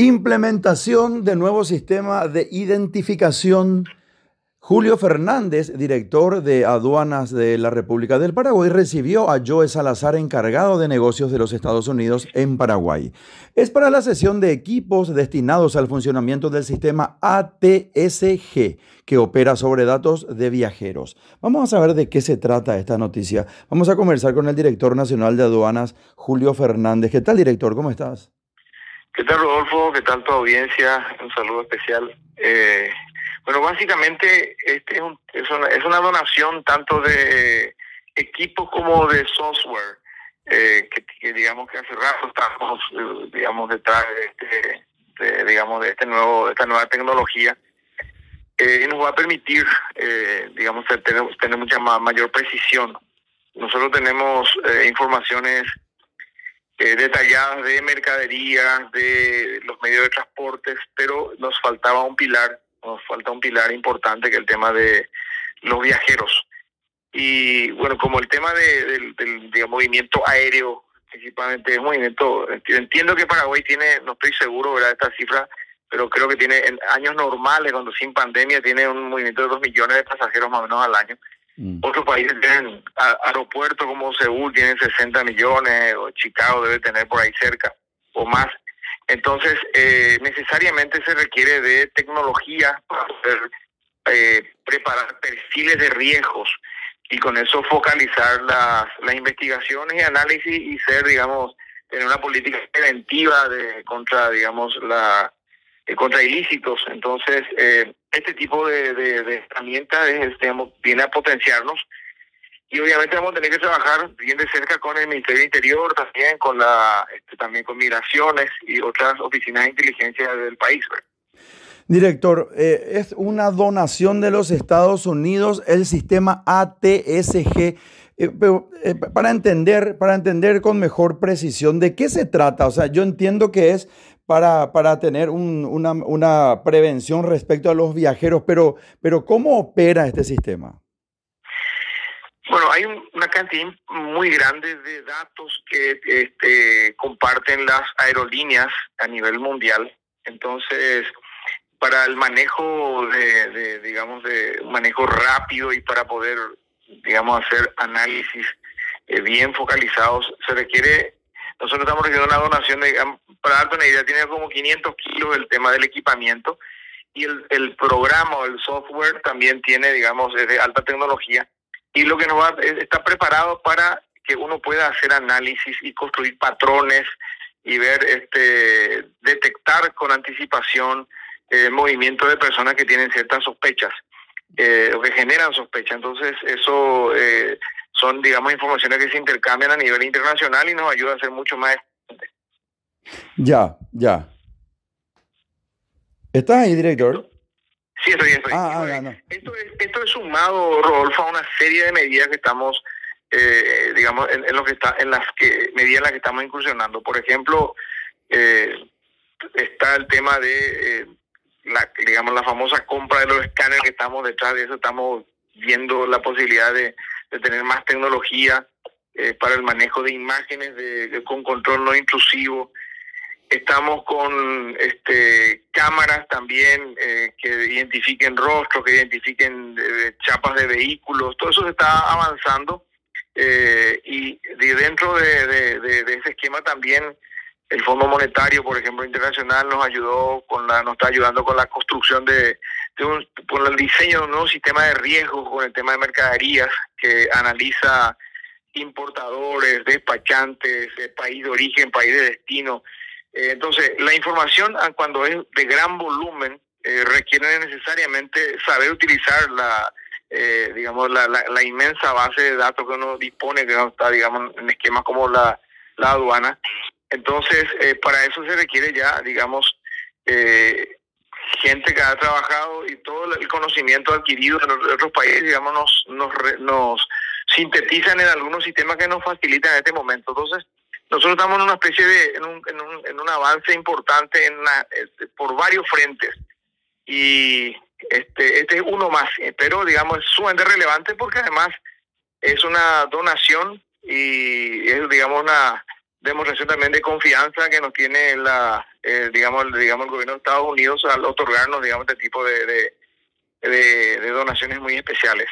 Implementación de nuevo sistema de identificación. Julio Fernández, director de aduanas de la República del Paraguay, recibió a Joe Salazar, encargado de negocios de los Estados Unidos en Paraguay. Es para la sesión de equipos destinados al funcionamiento del sistema ATSG, que opera sobre datos de viajeros. Vamos a saber de qué se trata esta noticia. Vamos a conversar con el director nacional de aduanas, Julio Fernández. ¿Qué tal, director? ¿Cómo estás? ¿Qué tal, Rodolfo? ¿Qué tal tu audiencia? Un saludo especial. Eh, bueno, básicamente este es, es, una, es, una, donación tanto de equipos como de software, eh, que, digamos que hace rato estamos, eh, digamos, detrás de este, de, digamos, de este nuevo, esta nueva tecnología. Eh, nos va a permitir, eh, digamos, tener, tener mucha mayor precisión. Nosotros tenemos eh, informaciones eh, detalladas de mercadería, de los medios de transportes, pero nos faltaba un pilar, nos falta un pilar importante que es el tema de los viajeros. Y bueno, como el tema de, del, movimiento aéreo, principalmente es movimiento, entiendo que Paraguay tiene, no estoy seguro, ¿verdad? Esta cifra, pero creo que tiene en años normales, cuando sin pandemia, tiene un movimiento de dos millones de pasajeros más o menos al año. Mm. Otros países tienen aeropuertos como Seúl, tienen 60 millones, o Chicago debe tener por ahí cerca o más. Entonces, eh, necesariamente se requiere de tecnología para poder eh, preparar perfiles de riesgos y con eso focalizar las, las investigaciones y análisis y ser, digamos, tener una política preventiva de contra, digamos, la contra ilícitos. Entonces, eh, este tipo de, de, herramientas viene a potenciarnos y obviamente vamos a tener que trabajar bien de cerca con el Ministerio del Interior, también con la este, también con migraciones y otras oficinas de inteligencia del país. Director, eh, es una donación de los Estados Unidos el sistema ATSG. pero, para entender, para entender con mejor precisión de qué se trata, o sea, yo entiendo que es para, para tener un, una, una, prevención respecto a los viajeros, pero, pero ¿cómo opera este sistema? Bueno, hay una cantidad muy grande de datos que este, comparten las aerolíneas a nivel mundial. Entonces, para el manejo de, digamos, de manejo rápido y para poder, digamos, hacer análisis eh, bien focalizados, se requiere nosotros estamos recibiendo una donación, de, para darte una idea, tiene como 500 kilos el tema del equipamiento y el, programa o el software también tiene, digamos, de alta tecnología y lo que nos va está preparado para que uno pueda hacer análisis y construir patrones y ver, este, detectar con anticipación eh, movimiento de personas que tienen ciertas sospechas eh, o que generan sospechas. Entonces, eso eh, son, digamos, informaciones que se intercambian a nivel internacional y nos ayuda a ser mucho más. Ya, ya. ¿Estás ahí, director? Sí, estoy, estoy. Ah, ah, esto, es, esto es sumado, Rodolfo, a una serie de medidas que estamos, eh, digamos, en, lo que está, en las que medidas en las que estamos incursionando. Por ejemplo, eh, está el tema de, eh, la, digamos, la famosa compra de los escáneres que estamos detrás de eso, estamos viendo la posibilidad de de tener más tecnología eh, para el manejo de imágenes de, con control no intrusivo. Estamos con este, cámaras también eh, que identifiquen rostros, que identifiquen eh, chapas de vehículos. Todo eso se está avanzando y de dentro de, de, ese esquema también el Fondo Monetario, por ejemplo, internacional nos ayudó con la, nos está ayudando con la construcción de, con el diseño de un nuevo sistema de riesgos con el tema de mercaderías que analiza importadores, despachantes, país de origen, país de destino. Eh, entonces, la información ah, cuando es de gran volumen eh, requiere necesariamente saber utilizar la, eh, digamos, la, inmensa base de datos que uno dispone, que no está, digamos, en esquemas como la, la aduana. Entonces, para eso se requiere ya, digamos, gente que ha trabajado y todo el conocimiento adquirido en otros países, digamos, nos, nos, nos sintetizan en algunos sistemas que nos facilitan en este momento. Entonces, nosotros estamos en una especie de, en un, en un, en un avance importante en este, por varios frentes. Y este, este es uno más, pero digamos es sumamente relevante porque además es una donación y es, digamos, una, demostración también de confianza que nos tiene la, eh, digamos, digamos, el gobierno de Estados Unidos al otorgarnos, digamos, este tipo de, de, donaciones muy especiales.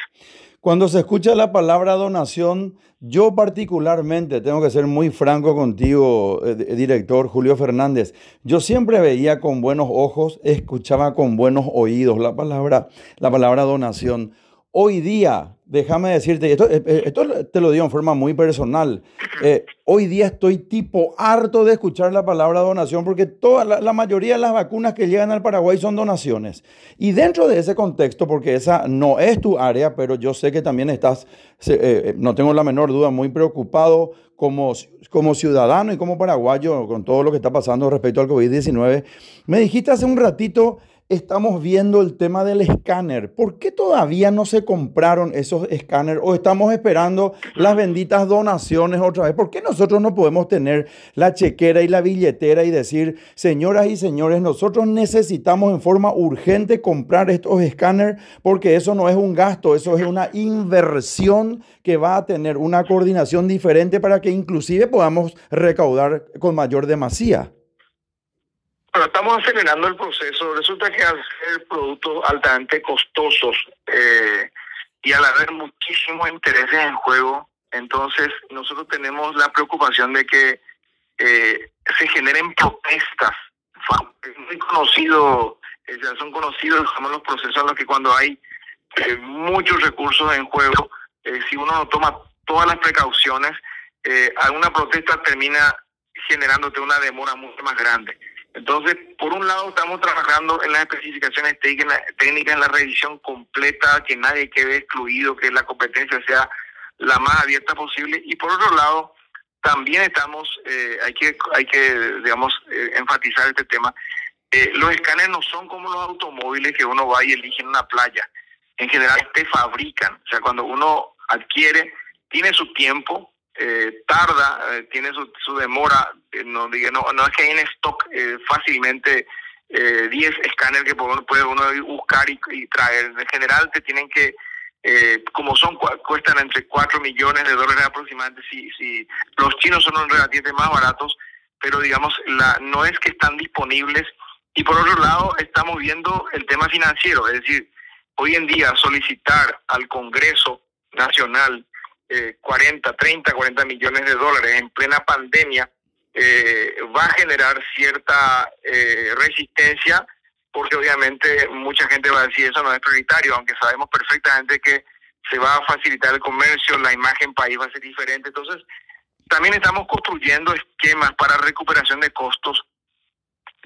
Cuando se escucha la palabra donación, yo particularmente, tengo que ser muy franco contigo, eh, director Julio Fernández, yo siempre veía con buenos ojos, escuchaba con buenos oídos la palabra, la palabra donación. Hoy día, déjame decirte, esto, eh, eh, esto te lo digo en forma muy personal, eh, hoy día estoy tipo harto de escuchar la palabra donación porque toda la, mayoría de las vacunas que llegan al Paraguay son donaciones. Y dentro de ese contexto, porque esa no es tu área, pero yo sé que también estás, no tengo la menor duda, muy preocupado como, como ciudadano y como paraguayo con todo lo que está pasando respecto al COVID-19. Me dijiste hace un ratito estamos viendo el tema del escáner. ¿Por qué todavía no se compraron esos escáneres o estamos esperando las benditas donaciones otra vez? ¿Por qué nosotros no podemos tener la chequera y la billetera y decir, señoras y señores, nosotros necesitamos en forma urgente comprar estos escáneres porque eso no es un gasto, eso es una inversión que va a tener una coordinación diferente para que inclusive podamos recaudar con mayor demasía? Bueno, estamos acelerando el proceso. Resulta que al ser productos altamente costosos eh, y al haber muchísimos intereses en juego, entonces nosotros tenemos la preocupación de que eh, se generen protestas. Es muy conocido, eh, ya son conocidos los procesos en los que cuando hay muchos recursos en juego, si uno no toma todas las precauciones, alguna protesta termina generándote una demora mucho más grande. Entonces, por un lado, estamos trabajando en las especificaciones técnicas, en la revisión completa, que nadie quede excluido, que la competencia sea la más abierta posible. Y por otro lado, también estamos, eh, hay que, hay que, digamos, eh, enfatizar este tema. Eh, los escáneres no son como los automóviles que uno va y elige en una playa. En general, te fabrican. O sea, cuando uno adquiere, tiene su tiempo, eh, tarda, eh, tiene su, su demora, eh, no, no, no es que hay en stock fácilmente 10 escáneres que puede uno buscar y, traer. En general te tienen que, como son, cuestan entre 4 millones de dólares aproximadamente, si, si los chinos son relativamente más baratos, pero digamos, la, no es que están disponibles. Y por otro lado, estamos viendo el tema financiero, es decir, hoy en día solicitar al Congreso Nacional 40, 30, 40 millones de dólares en plena pandemia, eh, va a generar cierta eh, resistencia porque obviamente mucha gente va a decir eso no es prioritario, aunque sabemos perfectamente que se va a facilitar el comercio, la imagen país va a ser diferente. Entonces, también estamos construyendo esquemas para recuperación de costos,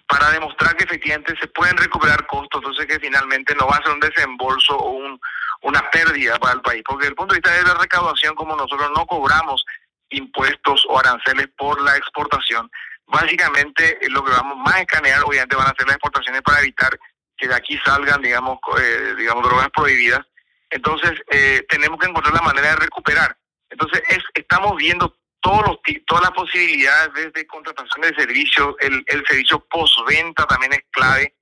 para demostrar que efectivamente se pueden recuperar costos, entonces que finalmente no va a ser un desembolso o un, una pérdida para el país, porque desde el punto de vista de la recaudación, como nosotros no cobramos impuestos o aranceles por la exportación, básicamente lo que vamos más a escanear, obviamente van a ser las exportaciones para evitar que de aquí salgan, digamos, eh, digamos drogas prohibidas. Entonces, eh, tenemos que encontrar la manera de recuperar. Entonces, es, estamos viendo todos los, todas las posibilidades desde contratación de servicios, el, el servicio postventa también es clave.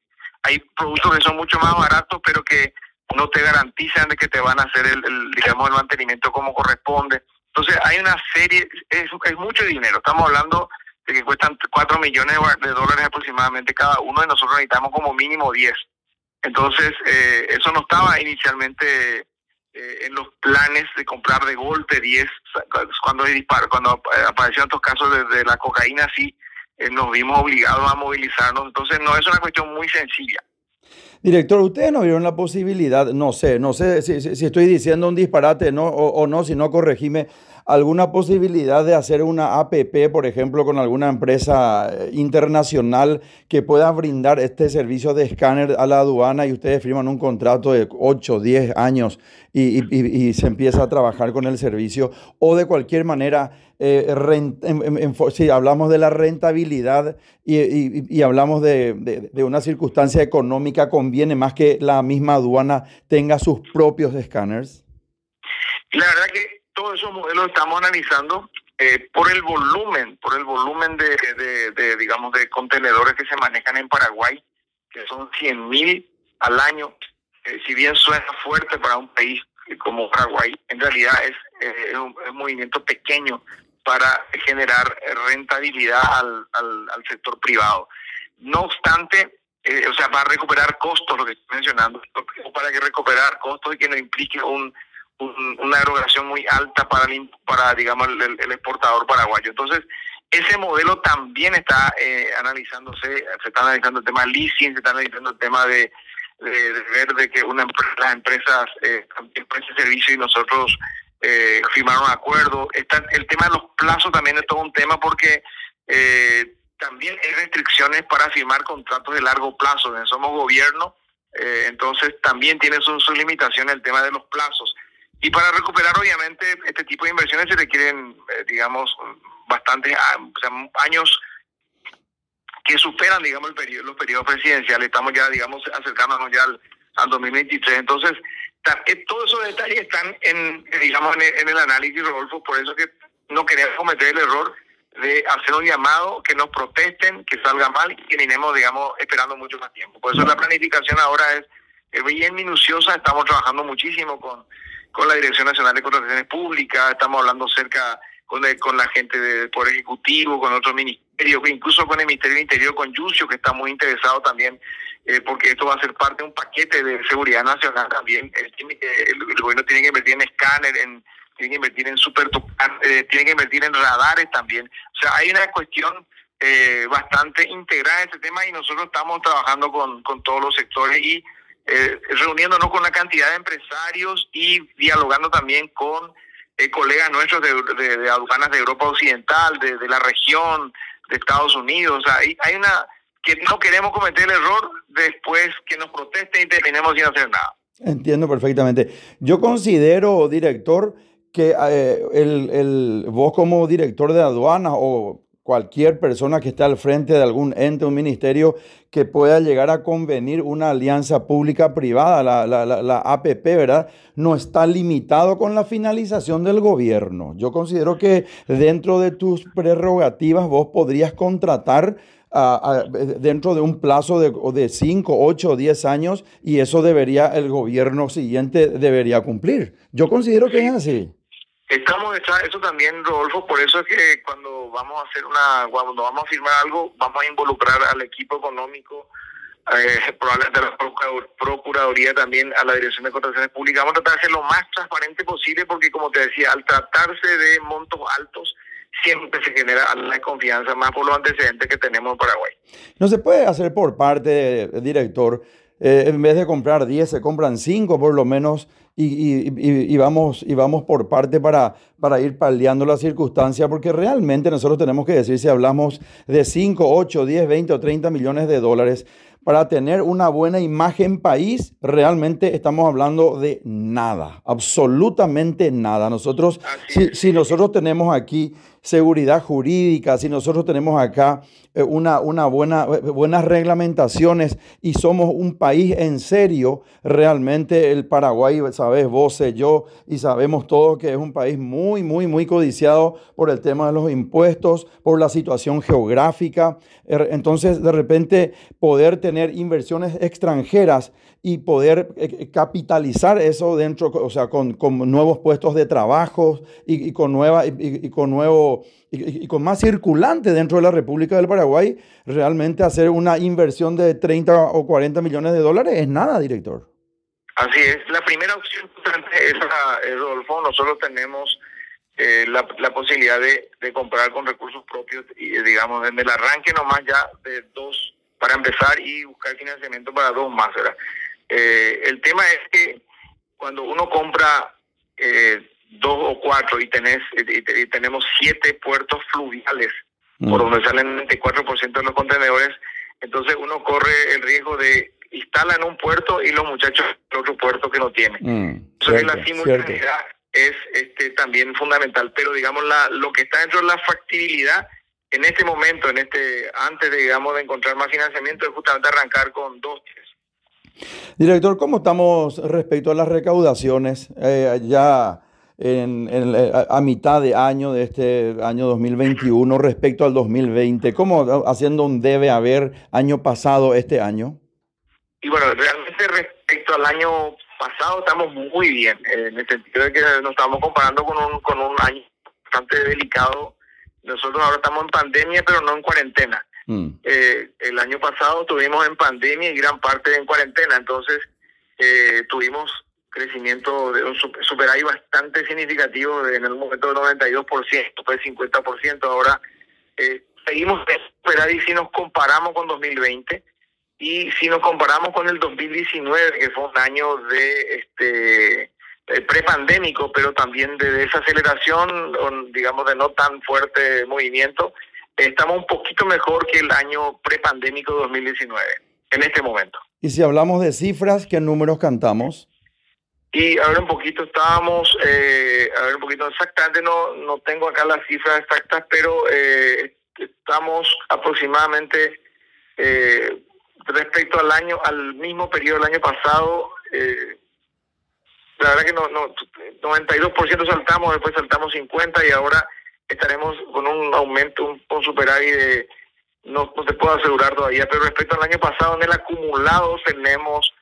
Hay productos que son mucho más baratos, pero que no te garantizan de que te van a hacer el, digamos el mantenimiento como corresponde. Entonces hay una serie, es, mucho dinero, estamos hablando de que cuestan 4 millones de dólares aproximadamente cada uno y nosotros necesitamos como mínimo 10. Entonces eh, eso no estaba inicialmente eh, en los planes de comprar de golpe 10 cuando cuando aparecieron estos casos de, de la cocaína sí eh, nos vimos obligados a movilizarnos. Entonces no es una cuestión muy sencilla. Director, ustedes no vieron la posibilidad, no sé, no sé si, estoy diciendo un disparate no, o, no, si no corregime, alguna posibilidad de hacer una APP, por ejemplo, con alguna empresa eh, internacional que pueda brindar este servicio de escáner a la aduana y ustedes firman un contrato de 8, 10 años y, se empieza a trabajar con el servicio o de cualquier manera, eh, si hablamos de la rentabilidad y, hablamos de, de, una circunstancia económica, conviene más que la misma aduana tenga sus propios escáneres. Todos esos modelos estamos analizando eh, por el volumen, por el volumen de, digamos, de contenedores que se manejan en Paraguay, que son 100 mil al año. Eh, si bien suena fuerte para un país como Paraguay, en realidad es, eh, un, movimiento pequeño para generar rentabilidad al, sector privado. No obstante, eh, o sea, va a recuperar costos, lo que estoy mencionando, para que recuperar costos y que no implique un, una erogación muy alta para, para digamos, el, exportador paraguayo. Entonces, ese modelo también está eh, analizándose, se está analizando el tema leasing, se está analizando el tema de, ver de que una las empresas eh, prestan servicio y nosotros eh, firmaron un acuerdo. Está, el tema de los plazos también es todo un tema porque eh, también hay restricciones para firmar contratos de largo plazo. Somos gobierno, eh, entonces también tiene su, su limitación el tema de los plazos. Y para recuperar, obviamente, este tipo de inversiones se requieren, eh, digamos, bastantes años que superan, digamos, los periodos presidenciales. Estamos ya, digamos, acercándonos ya al, al 2023. Entonces, eh, todos esos detalles están en, digamos, en el, análisis, Rodolfo, por eso que no queremos cometer el error de hacer un llamado, que nos protesten, que salga mal y que terminemos, digamos, esperando mucho más tiempo. Por eso la planificación ahora es bien minuciosa, estamos trabajando muchísimo con, con la Dirección Nacional de Contrataciones Públicas, estamos hablando cerca con, con la gente del Poder Ejecutivo, con otros ministerios, incluso con el Ministerio del Interior, con Yucio, que está muy interesado también eh, porque esto va a ser parte de un paquete de seguridad nacional también. El, gobierno tiene que invertir en escáner, en, tiene que invertir en super, eh, tiene que invertir en radares también. O sea, hay una cuestión eh, bastante integrada en este tema y nosotros estamos trabajando con, con todos los sectores y eh, reuniéndonos con la cantidad de empresarios y dialogando también con colegas nuestros de, aduanas de Europa Occidental, de, la región, de Estados Unidos. O sea, hay, hay una que no queremos cometer el error después que nos protesten y terminemos sin hacer nada. Entiendo perfectamente. Yo considero, director, que eh, el, el, vos como director de aduanas o cualquier persona que esté al frente de algún ente, un ministerio, que pueda llegar a convenir una alianza pública-privada, la, la, la, la, APP, ¿verdad? No está limitado con la finalización del gobierno. Yo considero que dentro de tus prerrogativas vos podrías contratar dentro de un plazo de, de 5, 8 o 10 años y eso debería, el gobierno siguiente debería cumplir. Yo considero que es así. Estamos eso también, Rodolfo, por eso es que cuando vamos a hacer una, cuando vamos a firmar algo, vamos a involucrar al equipo económico, eh, probablemente a la Procuraduría también, a la Dirección de Contrataciones Públicas. Vamos a tratar de ser lo más transparente posible porque, como te decía, al tratarse de montos altos, siempre se genera la desconfianza, más por los antecedentes que tenemos en Paraguay. No se puede hacer por parte, director, eh, en vez de comprar 10, se compran 5 por lo menos y, y, vamos, y vamos por parte para, para ir paliando la circunstancia, porque realmente nosotros tenemos que decir si hablamos de 5, 8, 10, 20 o 30 millones de dólares para tener una buena imagen país, realmente estamos hablando de nada, absolutamente nada. Nosotros, si, si, nosotros tenemos aquí seguridad jurídica, si nosotros tenemos acá eh, una, una buena, eh, buenas reglamentaciones y somos un país en serio, realmente el Paraguay, sabes vos, sé yo, y sabemos todos que es un país muy, muy, muy codiciado por el tema de los impuestos, por la situación geográfica. Er, entonces, de repente, poder tener inversiones extranjeras y poder eh, capitalizar eso dentro, o sea, con, con nuevos puestos de trabajo y, con nueva, y, con nuevo y, con más circulante dentro de la República del Paraguay, realmente hacer una inversión de 30 o 40 millones de dólares es nada, director. Así es. La primera opción es, Rodolfo, nosotros tenemos eh, la, la, posibilidad de, comprar con recursos propios y digamos desde el arranque nomás ya de dos para empezar y buscar financiamiento para dos más. ¿verdad? Eh, el tema es que cuando uno compra eh, dos o cuatro y, tenés, y, tenemos siete puertos fluviales por mm. donde salen el 94% de los contenedores, entonces uno corre el riesgo de instalar en un puerto y los muchachos en otro puerto que no tienen. Mm, entonces la simultaneidad es este, también fundamental, pero digamos la, lo que está dentro de la factibilidad en este momento, en este antes de digamos de encontrar más financiamiento, es justamente arrancar con dos, tres. Director, ¿cómo estamos respecto a las recaudaciones? Eh, ya en, a, mitad de año de este año 2021 respecto al 2020? ¿Cómo haciendo un debe haber año pasado este año? Y bueno, realmente respecto al año pasado estamos muy bien, en el sentido de que nos estamos comparando con un, con un año bastante delicado. Nosotros ahora estamos en pandemia, pero no en cuarentena. Mm. Eh, el año pasado estuvimos en pandemia y gran parte en cuarentena, entonces eh, tuvimos crecimiento de un superávit bastante significativo en el momento del 92%, fue 50%, ahora eh, seguimos en superávit si nos comparamos con 2020 y si nos comparamos con el 2019, que fue un año de este eh, prepandémico, pero también de desaceleración, digamos, de no tan fuerte movimiento, estamos un poquito mejor que el año prepandémico 2019 en este momento. Y si hablamos de cifras, ¿qué números cantamos? Y a ver un poquito, estábamos, eh, a ver un poquito, exactamente no, no tengo acá las cifras exactas, pero eh, estamos aproximadamente eh, respecto al año, al mismo periodo del año pasado, eh, la verdad que no, no, 92% saltamos, después saltamos 50 y ahora estaremos con un aumento, un, un superávit de, no, no te puedo asegurar todavía, pero respecto al año pasado en el acumulado tenemos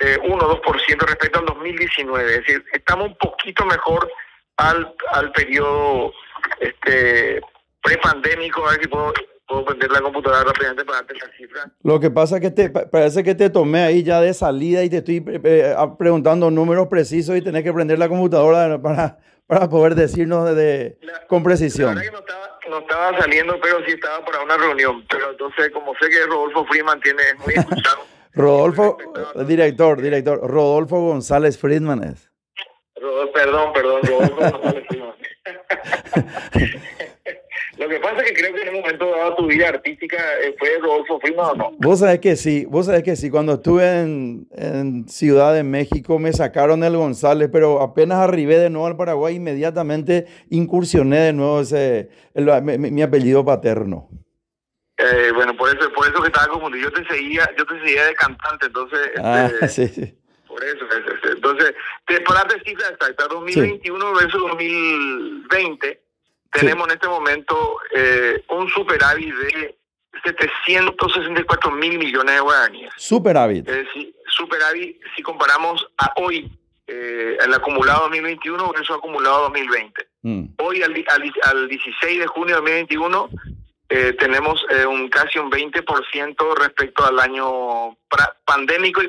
eh, 1 o 2% respecto al 2019, es decir, estamos un poquito mejor al, al periodo este prepandémico, a ver si puedo puedo prender la computadora rápidamente para darte la cifra. Lo que pasa es que te, parece que te tomé ahí ya de salida y te estoy eh, eh, preguntando números precisos y tenés que prender la computadora para, para poder decirnos de, con precisión. La verdad que no estaba, no estaba saliendo, pero sí estaba para una reunión. Pero entonces, como sé que Rodolfo Freeman tiene muy escuchado. Rodolfo, director, director, Rodolfo González Friedman es. perdón, perdón, Rodolfo González Friedman. Lo que pasa es que creo que en un momento dado tu vida artística eh, fue Rodolfo Freeman o no. Vos sabés que sí, vos sabés que sí. Cuando estuve en, en, Ciudad de México me sacaron el González, pero apenas arribé de nuevo al Paraguay, inmediatamente incursioné de nuevo ese, mi, apellido paterno. Eh, bueno, por eso, por eso que estaba confundido. Yo te seguía, yo te seguía de cantante, entonces. Ah, este, sí, sí. Por eso, entonces, te, para decir exacta, 2021 versus 2020 tenemos en este momento eh, un superávit de 764 mil millones de guaraníes. Superávit. Es decir, superávit si comparamos a hoy, eh, el acumulado 2021 versus acumulado 2020. Mm. Hoy, al, al, 16 de junio de 2021, eh, tenemos eh, un casi un 20% respecto al año pandémico y,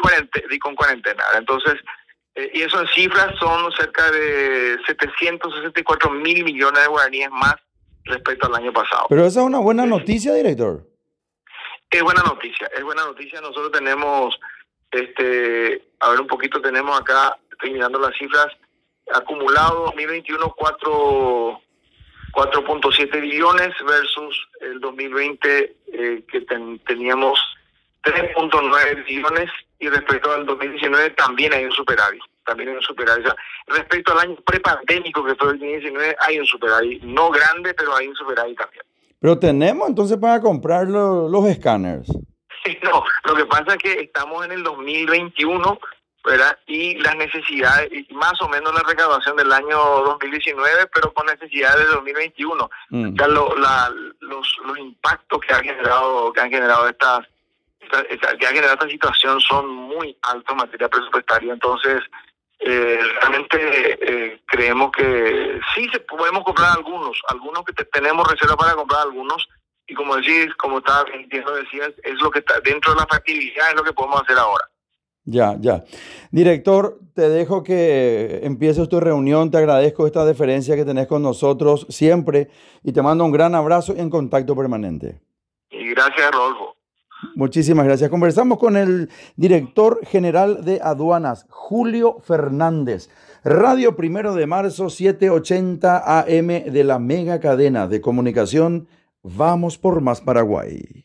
y con cuarentena. Entonces, eh, y eso en cifras son cerca de 764 mil millones de guaraníes más respecto al año pasado. Pero esa es una buena noticia, director. Es buena noticia, es buena noticia. Nosotros tenemos, este, a ver un poquito, tenemos acá, estoy mirando las cifras, acumulado 2021 4 4.7 billones versus el 2020 eh, que teníamos 3.9 billones y respecto al 2019 también hay un superávit. También hay un superávit. respecto al año prepandémico que fue el 2019 hay un superávit. No grande, pero hay un superávit también. Pero tenemos entonces para comprar los escáneres. no, lo que pasa es que estamos en el 2021 ¿verdad? Y las necesidades, más o menos la recaudación del año 2019, pero con necesidades de 2021. Mm. Lo, la, los, los impactos que han generado, que han generado estas que ha generado esta situación son muy altos en materia presupuestaria. Entonces, eh, realmente eh, creemos que sí se podemos comprar algunos, algunos que tenemos reserva para comprar algunos. Y como decís, como estaba diciendo, decías, es lo que está dentro de la factibilidad, es lo que podemos hacer ahora. Ya, ya. Director, te dejo que empieces tu reunión. Te agradezco esta deferencia que tenés con nosotros siempre y te mando un gran abrazo en contacto permanente. Y gracias, Rodolfo. Muchísimas gracias. Conversamos con el director general de aduanas, Julio Fernández. Radio Primero de Marzo, 780 AM de la mega cadena de comunicación. Vamos por más Paraguay.